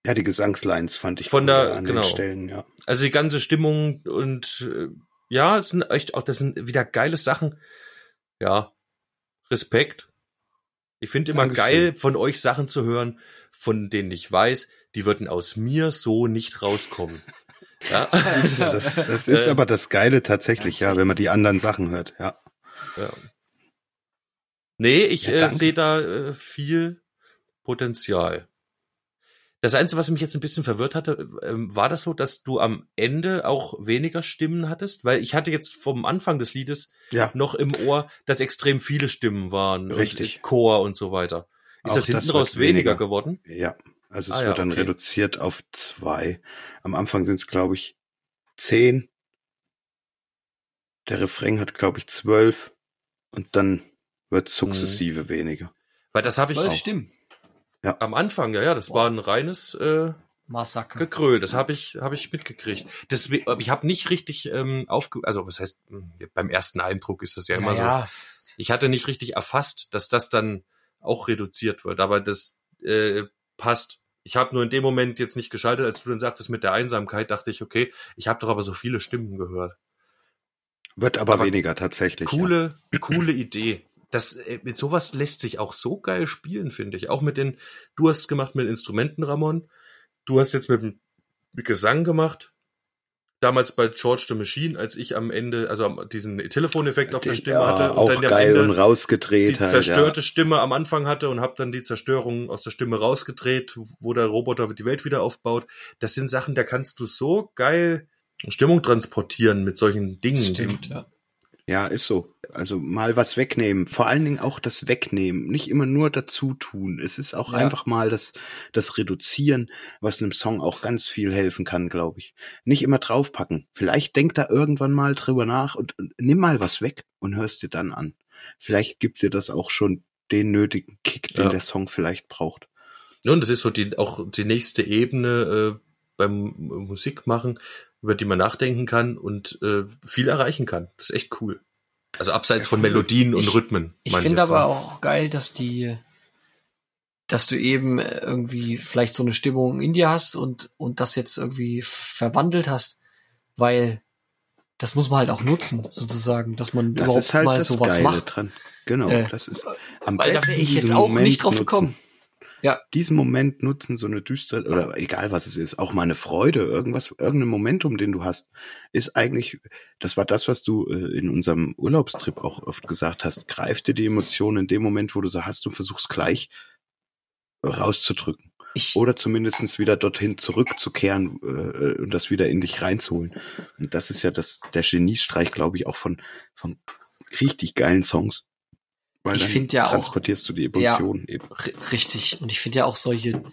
Ja, die Gesangslines fand ich Von cool der- an genau. den Stellen, ja. Also die ganze Stimmung und äh, ja, es sind echt auch, das sind wieder geile Sachen. Ja, Respekt. Ich finde immer Dankeschön. geil, von euch Sachen zu hören, von denen ich weiß, die würden aus mir so nicht rauskommen. Ja, [laughs] Das, das ist Äh, aber das Geile tatsächlich, Ja, ja, wenn man die anderen Sachen hört, ja. ja. Nee, ich Ja, äh, sehe da äh, viel Potenzial. Das Einzige, was mich jetzt ein bisschen verwirrt hatte, ähm, war das so, dass du am Ende auch weniger Stimmen hattest? Weil ich hatte jetzt vom Anfang des Liedes Ja, noch im Ohr, dass extrem viele Stimmen waren. Richtig. Und Chor und so weiter. Ist Auch das hinten das raus weniger weniger. geworden? ja. Also es Ah, ja, wird dann okay. reduziert auf zwei. Am Anfang sind es, glaube ich, zehn. Der Refrain hat, glaube ich, zwölf. Und dann wird sukzessive Mhm. weniger. Weil das habe ich Zwölf auch Stimmen. am Anfang, ja, ja, das war ein reines äh, Massaker. Gegröl. Das habe ich, habe ich mitgekriegt. Deswegen, aber ich habe nicht richtig ähm, aufge, also was heißt, mh, beim ersten Eindruck ist das ja immer so. Naja, Ich hatte nicht richtig erfasst, dass das dann auch reduziert wird, aber das äh, passt. Ich habe nur in dem Moment jetzt nicht geschaltet, als du dann sagtest mit der Einsamkeit, dachte ich, okay, ich habe doch aber so viele Stimmen gehört. Wird aber, Aber weniger tatsächlich. Ja. Coole, coole Idee. Das, äh, mit sowas lässt sich auch so geil spielen, finde ich. Auch mit den, du hast es gemacht mit Instrumenten, Ramon. Du hast jetzt mit dem mit Gesang gemacht. Damals bei George the Machine, als ich am Ende, also diesen Telefoneffekt auf der Stimme ja, hatte auch und dann am geil Ende und rausgedreht die halt. zerstörte ja. Stimme am Anfang hatte und habe dann die Zerstörung aus der Stimme rausgedreht, wo der Roboter die Welt wieder aufbaut. Das sind Sachen, da kannst du so geil Stimmung transportieren mit solchen Dingen. stimmt, ja. Ja, ist so. Also mal was wegnehmen. Vor allen Dingen auch das Wegnehmen. Nicht immer nur dazu tun. Es ist auch Ja. einfach mal das, das Reduzieren, was einem Song auch ganz viel helfen kann, glaube ich. Nicht immer draufpacken. Vielleicht denk da irgendwann mal drüber nach und, und nimm mal was weg und hörst dir dann an. Vielleicht gibt dir das auch schon den nötigen Kick, den Ja. der Song vielleicht braucht. Ja, und das ist so die, auch die nächste Ebene äh, beim Musikmachen, über die man nachdenken kann und äh, viel erreichen kann. Das ist echt cool. Also abseits von. Melodien und Ich- Rhythmen. Ich finde aber mal. auch geil, dass die, dass du eben irgendwie vielleicht so eine Stimmung in dir hast und, und das jetzt irgendwie verwandelt hast, weil das muss man halt auch nutzen, sozusagen, dass man Das überhaupt ist halt mal das sowas Geile macht. dran. Genau, Äh, das ist am Weil da besten wäre ich jetzt auch Moment nicht drauf nutzen. gekommen. Ja. Diesen Moment nutzen, so eine düstere, oder egal was es ist, auch mal eine Freude, irgendwas, irgendein Momentum, den du hast, ist eigentlich, das war das, was du äh, in unserem Urlaubstrip auch oft gesagt hast, greif dir die Emotionen in dem Moment, wo du sie hast und versuchst gleich rauszudrücken. Ich, Oder zumindestens wieder dorthin zurückzukehren äh, und das wieder in dich reinzuholen. Und das ist ja das, der Geniestreich, glaube ich, auch von, von richtig geilen Songs. Weil Ich dann find ja auch- transportierst du die Emotionen eben. ri- richtig. Und ich finde ja auch solche,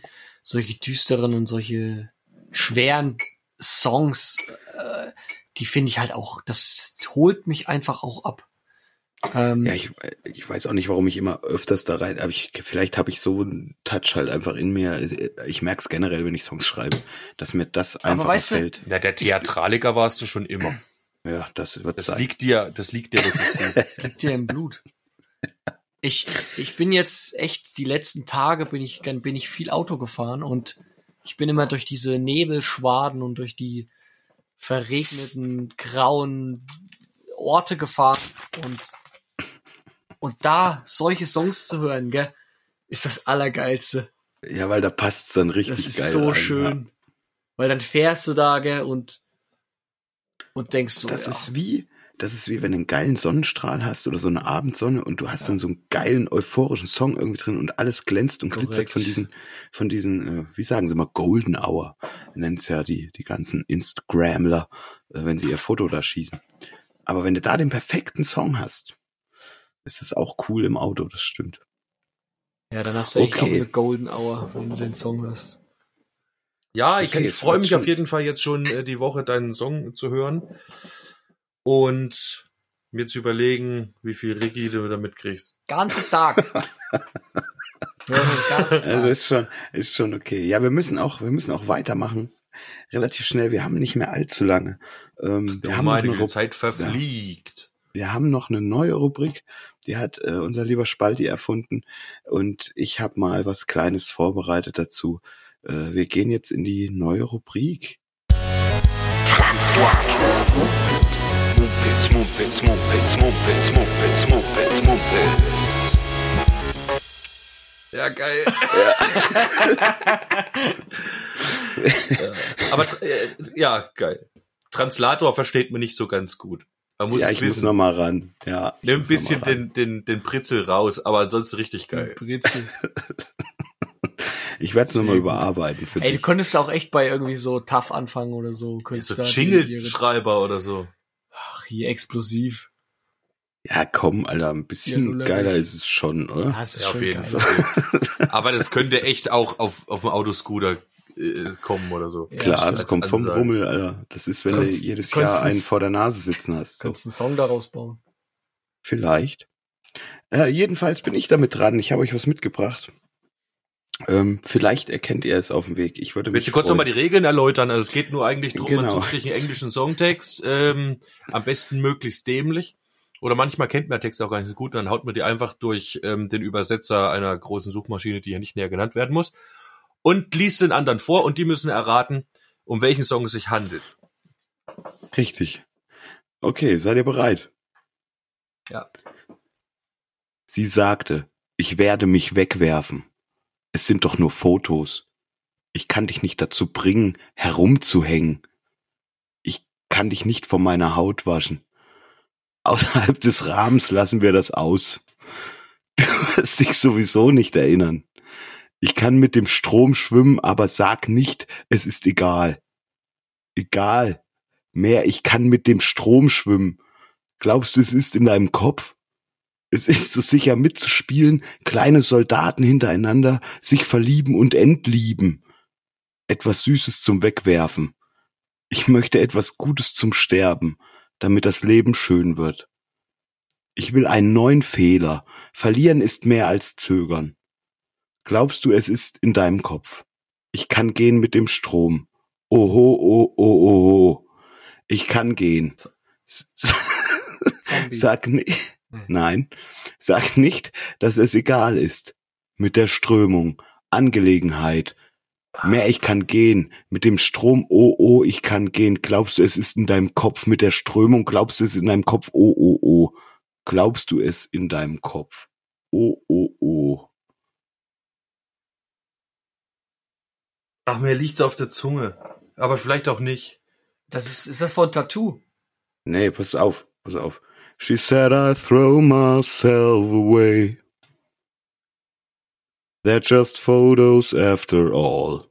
solche düsteren und solche schweren Songs, äh, die finde ich halt auch, das holt mich einfach auch ab. Ähm, Ja, ich, ich weiß auch nicht, warum ich immer öfters da rein, aber ich, vielleicht habe ich so einen Touch halt einfach in mir. Ich merke es generell, wenn ich Songs schreibe, dass mir das einfach weißt gefällt. Na, der Theatraliker warst du schon immer. Ja, das wird Das sein. liegt dir, das liegt dir wirklich gut. [laughs] Das liegt dir im Blut. Ich, ich bin jetzt echt, die letzten Tage bin ich, bin ich viel Auto gefahren und ich bin immer durch diese Nebelschwaden und durch die verregneten, grauen Orte gefahren und, und da solche Songs zu hören, gell, ist das Allergeilste. Ja, weil da passt's dann richtig Das ist geil. so rein, schön. Weil dann fährst du da, gell, und, und denkst so, Ja. Das ja, ist wie, das ist wie wenn du einen geilen Sonnenstrahl hast oder so eine Abendsonne und du hast dann so einen geilen euphorischen Song irgendwie drin und alles glänzt und glitzert Korrekt. von diesen, von diesen, äh, wie sagen sie mal, Golden Hour. Nennt's ja die, die ganzen Instagramler, äh, wenn sie ihr Foto da schießen. Aber wenn du da den perfekten Song hast, ist es auch cool im Auto, das stimmt. ja, dann hast du echt Okay. auch eine Golden Hour, wenn du den Song hörst. Ja, ich, Okay, ich freue mich auf jeden Fall jetzt schon äh, die Woche deinen Song zu hören und mir zu überlegen, wie viel Ricky du da mitkriegst. Ganzen Tag. [laughs] ja, Also ist schon, ist schon okay. Ja, wir müssen auch, wir müssen auch weitermachen. Relativ schnell. Wir haben nicht mehr allzu lange. Ähm, wir haben noch meine eine Zeit verfliegt. wir haben noch eine neue Rubrik, die hat äh, unser lieber Spalti erfunden und ich habe mal was Kleines vorbereitet dazu. Äh, wir gehen jetzt in die neue Rubrik. Mumpitz, Mumpitz, Mumpitz, Mumpitz, Mumpitz, Mumpitz, Mumpitz. Ja, geil. Ja. [laughs] Aber äh, ja, geil. Translator versteht man nicht so ganz gut. Man muss ja, es ich muss wissen. noch mal ran. Ja, Nimm ein muss bisschen den, den, den Pritzel raus, aber ansonsten richtig geil. Brezel. [laughs] Ich werde es noch mal Sehr gut. überarbeiten für Ey, du dich. könntest auch echt bei irgendwie so tough anfangen oder so. So die- ihre- Jingle-Schreiber oder so. Hier explosiv. Ja, komm, Alter, ein Ja, bisschen null geiler ist es schon, oder? Das ist Ja, auf jeden geil. Fall. Aber das könnte echt auch auf, auf dem Autoscooter äh, kommen oder so. Ja, Klar, das kommt vom Ansage. Rummel, Alter. Das ist, wenn Konntest- du jedes Jahr einen vor der Nase sitzen hast. So. Könntest einen Song daraus bauen. Vielleicht. Äh, jedenfalls bin ich damit dran. Ich habe euch was mitgebracht. Ähm, vielleicht erkennt ihr es auf dem Weg. Ich würde mich Willst du kurz nochmal die Regeln erläutern? Also es geht nur eigentlich darum, man Genau. sucht sich einen englischen Songtext, ähm, am besten möglichst dämlich. Oder manchmal kennt man Texte auch gar nicht so gut, dann haut man die einfach durch ähm, den Übersetzer einer großen Suchmaschine, die hier nicht näher genannt werden muss, und liest den anderen vor und die müssen erraten, um welchen Song es sich handelt. Richtig. Okay, seid ihr bereit? Ja. Sie sagte, ich werde mich wegwerfen. Es sind doch nur Fotos. Ich kann dich nicht dazu bringen, herumzuhängen. Ich kann dich nicht von meiner Haut waschen. Außerhalb des Rahmens lassen wir das aus. Du wirst dich sowieso nicht erinnern. Ich kann mit dem Strom schwimmen, aber sag nicht, es ist egal. Egal. Mehr, ich kann mit dem Strom schwimmen. Glaubst du, es ist in deinem Kopf? Es ist so sicher mitzuspielen, kleine Soldaten hintereinander, sich verlieben und entlieben. Etwas Süßes zum Wegwerfen. Ich möchte etwas Gutes zum Sterben, damit das Leben schön wird. Ich will einen neuen Fehler. Verlieren ist mehr als zögern. Glaubst du, es ist in deinem Kopf? Ich kann gehen mit dem Strom. Oho, oh, oh, oh, oh. Ich kann gehen. [laughs] Zombie. Sag nicht. Nein, sag nicht, dass es egal ist. Mit der Strömung, Angelegenheit. Mehr ich kann gehen. Mit dem Strom, oh, oh, ich kann gehen. Glaubst du, es ist in deinem Kopf? Mit der Strömung, glaubst du es in deinem Kopf? Oh, oh, oh. Glaubst du es in deinem Kopf? Oh, oh, oh. Ach, mir liegt's auf der Zunge. Aber vielleicht auch nicht. Das ist, ist das von Tattoo? Nee, pass auf, pass auf. She said I throw myself away. They're just photos after all.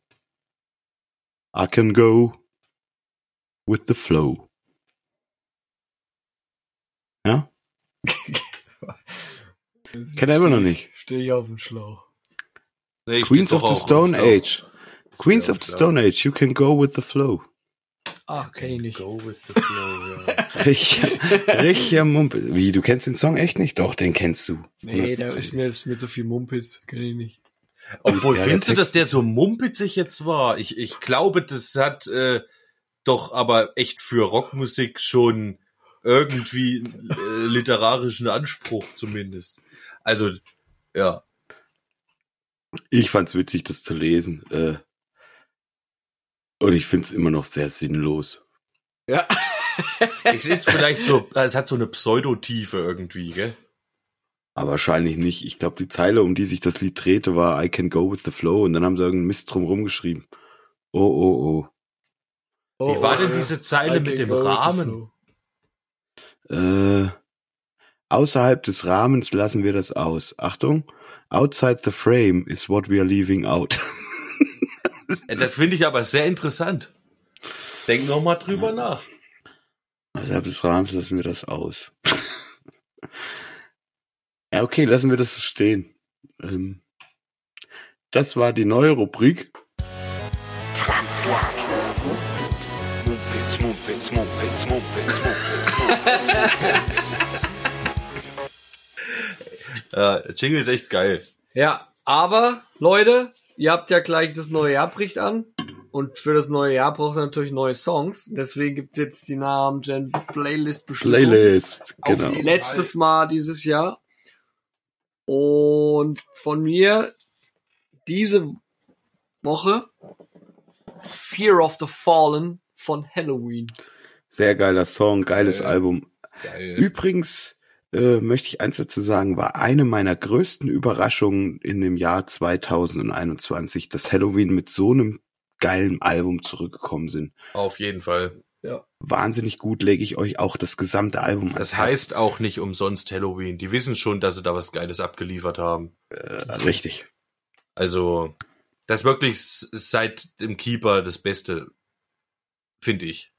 I can go with the flow. Ja? [laughs] Kennt er immer noch nicht. Stehe ich auf dem Schlauch. Nee, Queens of the Stone. Age. Queens of the. Stone Age, you can go with the flow. Ah, kenn ich nicht. Go with the flow, ja. [laughs] Richtiger Mumpel. Wie, du kennst den Song echt nicht? Doch, den kennst du. Nee, da ist mir, ist mir zu viel Mumpitz. Kenn ich nicht. Obwohl, Ja, findest du, dass der so mumpitzig jetzt war? Ich, ich glaube, das hat äh, doch aber echt für Rockmusik schon irgendwie äh, literarischen Anspruch zumindest. Also, ja. Ich fand's witzig, das zu lesen. Äh, und ich find's immer noch sehr sinnlos. Ja. [laughs] Es ist vielleicht so, es hat so eine Pseudotiefe irgendwie, gell? Aber wahrscheinlich nicht. Ich glaube, die Zeile, um die sich das Lied drehte, war I can go with the flow. Und dann haben sie irgendeinen Mist drum rumgeschrieben. Oh, oh, Oh, Wie war oh, denn ja. diese Zeile I mit dem Rahmen? oh. Äh, außerhalb des Rahmens lassen wir das aus. Achtung. Outside the frame is what we are leaving out. [laughs] Das finde ich aber sehr interessant. Denk noch mal drüber nach. Außerhalb des Rahmens lassen wir das aus. ja, okay, lassen wir das so stehen. Ähm, das war die neue Rubrik. Äh, Jingle ist echt geil. Ja, aber Leute, ihr habt ja gleich das neue Jahr bricht an. Und für das neue Jahr braucht ihr natürlich neue Songs. Deswegen gibt's jetzt die Namen Gen Playlist Bestimmung. Playlist, Auf genau. letztes Mal dieses Jahr. Und von mir diese Woche Fear of the Fallen von Halloween. Sehr geiler Song, geiles Ja. Album. Geil. Übrigens äh, möchte ich eins dazu sagen, war eine meiner größten Überraschungen in dem Jahr 2021, dass Halloween mit so einem geilen Album zurückgekommen sind. Auf jeden Fall. Wahnsinnig gut lege ich euch auch das gesamte Album ans Das Herz. heißt auch nicht umsonst Halloween. Die wissen schon, dass sie da was Geiles abgeliefert haben. äh, richtig. Also, das ist wirklich seit dem Keeper das Beste, finde ich.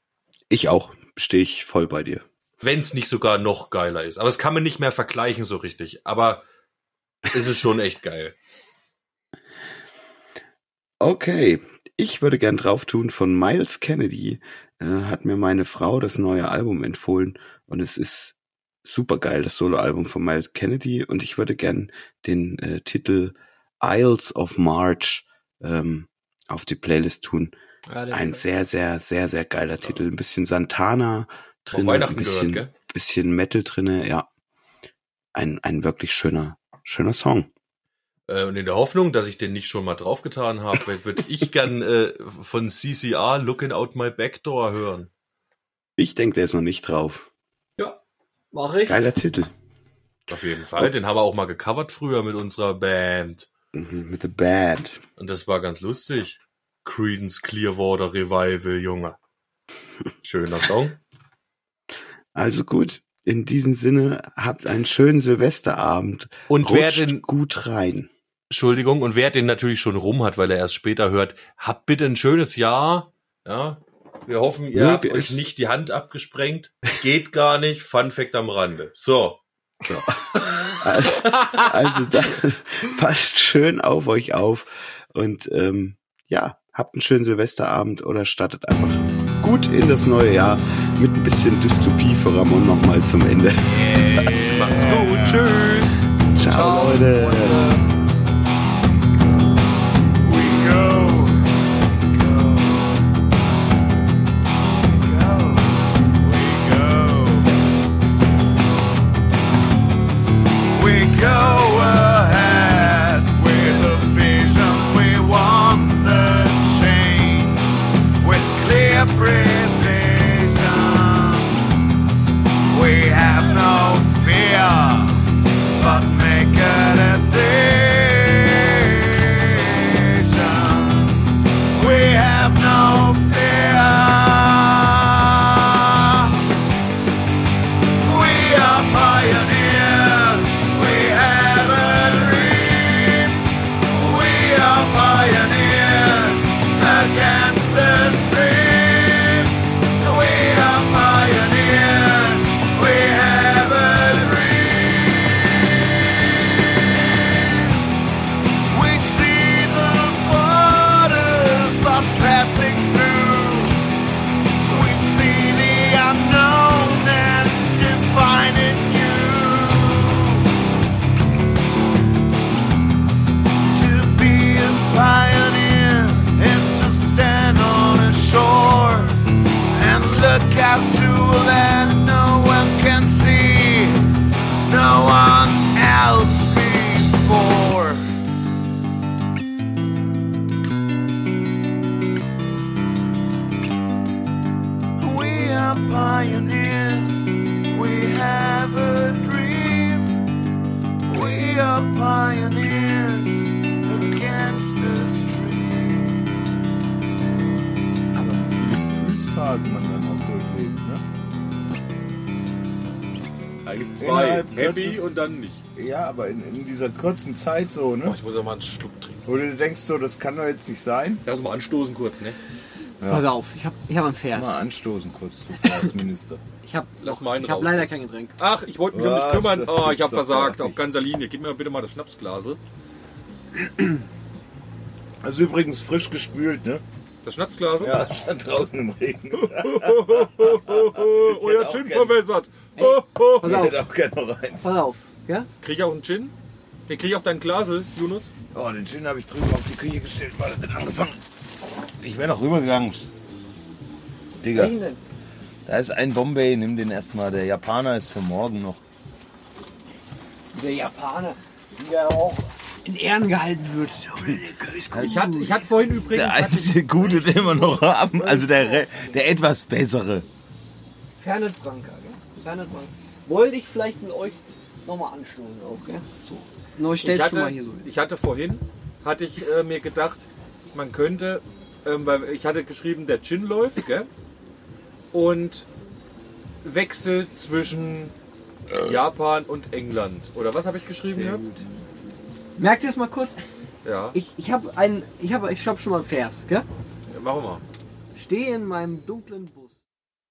Ich auch, stehe ich voll bei dir. Wenn es nicht sogar noch geiler ist. Aber es kann man nicht mehr vergleichen so richtig. Aber es ist schon echt geil. Okay, ich würde gern drauf tun von Miles Kennedy. Äh, hat mir meine Frau das neue Album empfohlen und es ist super geil, das Soloalbum von Miles Kennedy und ich würde gern den äh, Titel Isles of March ähm, auf die Playlist tun. Ja, der- Ein sehr, sehr, sehr, sehr geiler Titel. Ein bisschen Santana drin, ein Weihnachten bisschen, gehört, bisschen Metal drinne, ja. Ein, ein wirklich schöner, schöner Song. Äh, und in der Hoffnung, dass ich den nicht schon mal draufgetan habe, würde ich [laughs] gern äh, von CCR Looking Out My Backdoor hören. Ich denke, der ist noch nicht drauf. Mach ich. Geiler Titel. Auf jeden Fall. Den haben wir auch mal gecovert früher mit unserer Band. Mhm, Mit The Bad. Und das war ganz lustig. Creedence Clearwater Revival, Junge. [laughs] Schöner Song. Also gut, in diesem Sinne, habt einen schönen Silvesterabend. Und wer den, gut rein. Entschuldigung, und wer den natürlich schon rum hat, weil er erst später hört, habt bitte ein schönes Jahr. Ja. Wir hoffen, ihr habt euch nicht die Hand abgesprengt. Geht gar nicht. Fun Fact am Rande. So. Also, also da, [laughs] passt schön auf euch auf und ähm, ja, habt einen schönen Silvesterabend oder startet einfach gut in das neue Jahr mit ein bisschen Dystopie für Ramon nochmal zum Ende. Macht's gut. [laughs] Tschüss. Ciao, Leute. We have no fear, but make Man dann auch durchlebt, ne? Eigentlich zwei. Happy kürzes- und dann nicht. Ja, aber in, in dieser kurzen Zeit so, Oh, ne? ich muss auch mal einen Schluck trinken. Wo du denkst so, das kann doch jetzt nicht sein. Lass mal anstoßen kurz, ne? Pass auf, ich hab, ich hab einen Vers. Mal anstoßen kurz, du Verkehrsminister. Ich hab, Lass noch- mal einen ich hab leider kein Getränk. Ach, ich wollte mich um dich kümmern. Oh, ich habe versagt. Auf ganzer Linie. Gib mir bitte mal das Schnapsglase. Also übrigens frisch gespült, ne? Das Schnapsglase? Ja, stand draußen im Regen. [laughs] Euer Gin gern- verwässert. Oh, oh. Pass Ich auf, hätte auch gerne noch eins. pass auf. Ja? Krieg ich auch einen Gin? Ich krieg ich auch dein Glase, Yunus? Oh, den Gin habe ich drüben auf die Küche gestellt, weil er hat angefangen. Ich wäre noch rübergegangen. Digga, Welchen denn? da ist ein Bombay, nimm den erstmal. Der Japaner ist für morgen noch. Der Japaner, der auch in Ehren gehalten wird. Ich hatte, ich hatte vorhin übrigens. Der einzige [laughs] Gute, den wir noch haben. Also der, Re- der etwas bessere. Fernet Branca, gell? Fernet Branca. Wollte ich vielleicht mit euch nochmal anstoßen auch, gell? So. Neu ich mal hatte, hier so. ich hatte vorhin, hatte ich äh, mir gedacht, man könnte, ähm, weil ich hatte geschrieben, der Gin läuft, gell? Und Wechsel zwischen Japan und England. Oder was habe ich geschrieben gehabt? Merkt ihr es mal kurz? Ja, Ich, ich habe einen, ich habe, ich hab schon mal einen Vers, gell? machen wir mal. Stehe in meinem dunklen.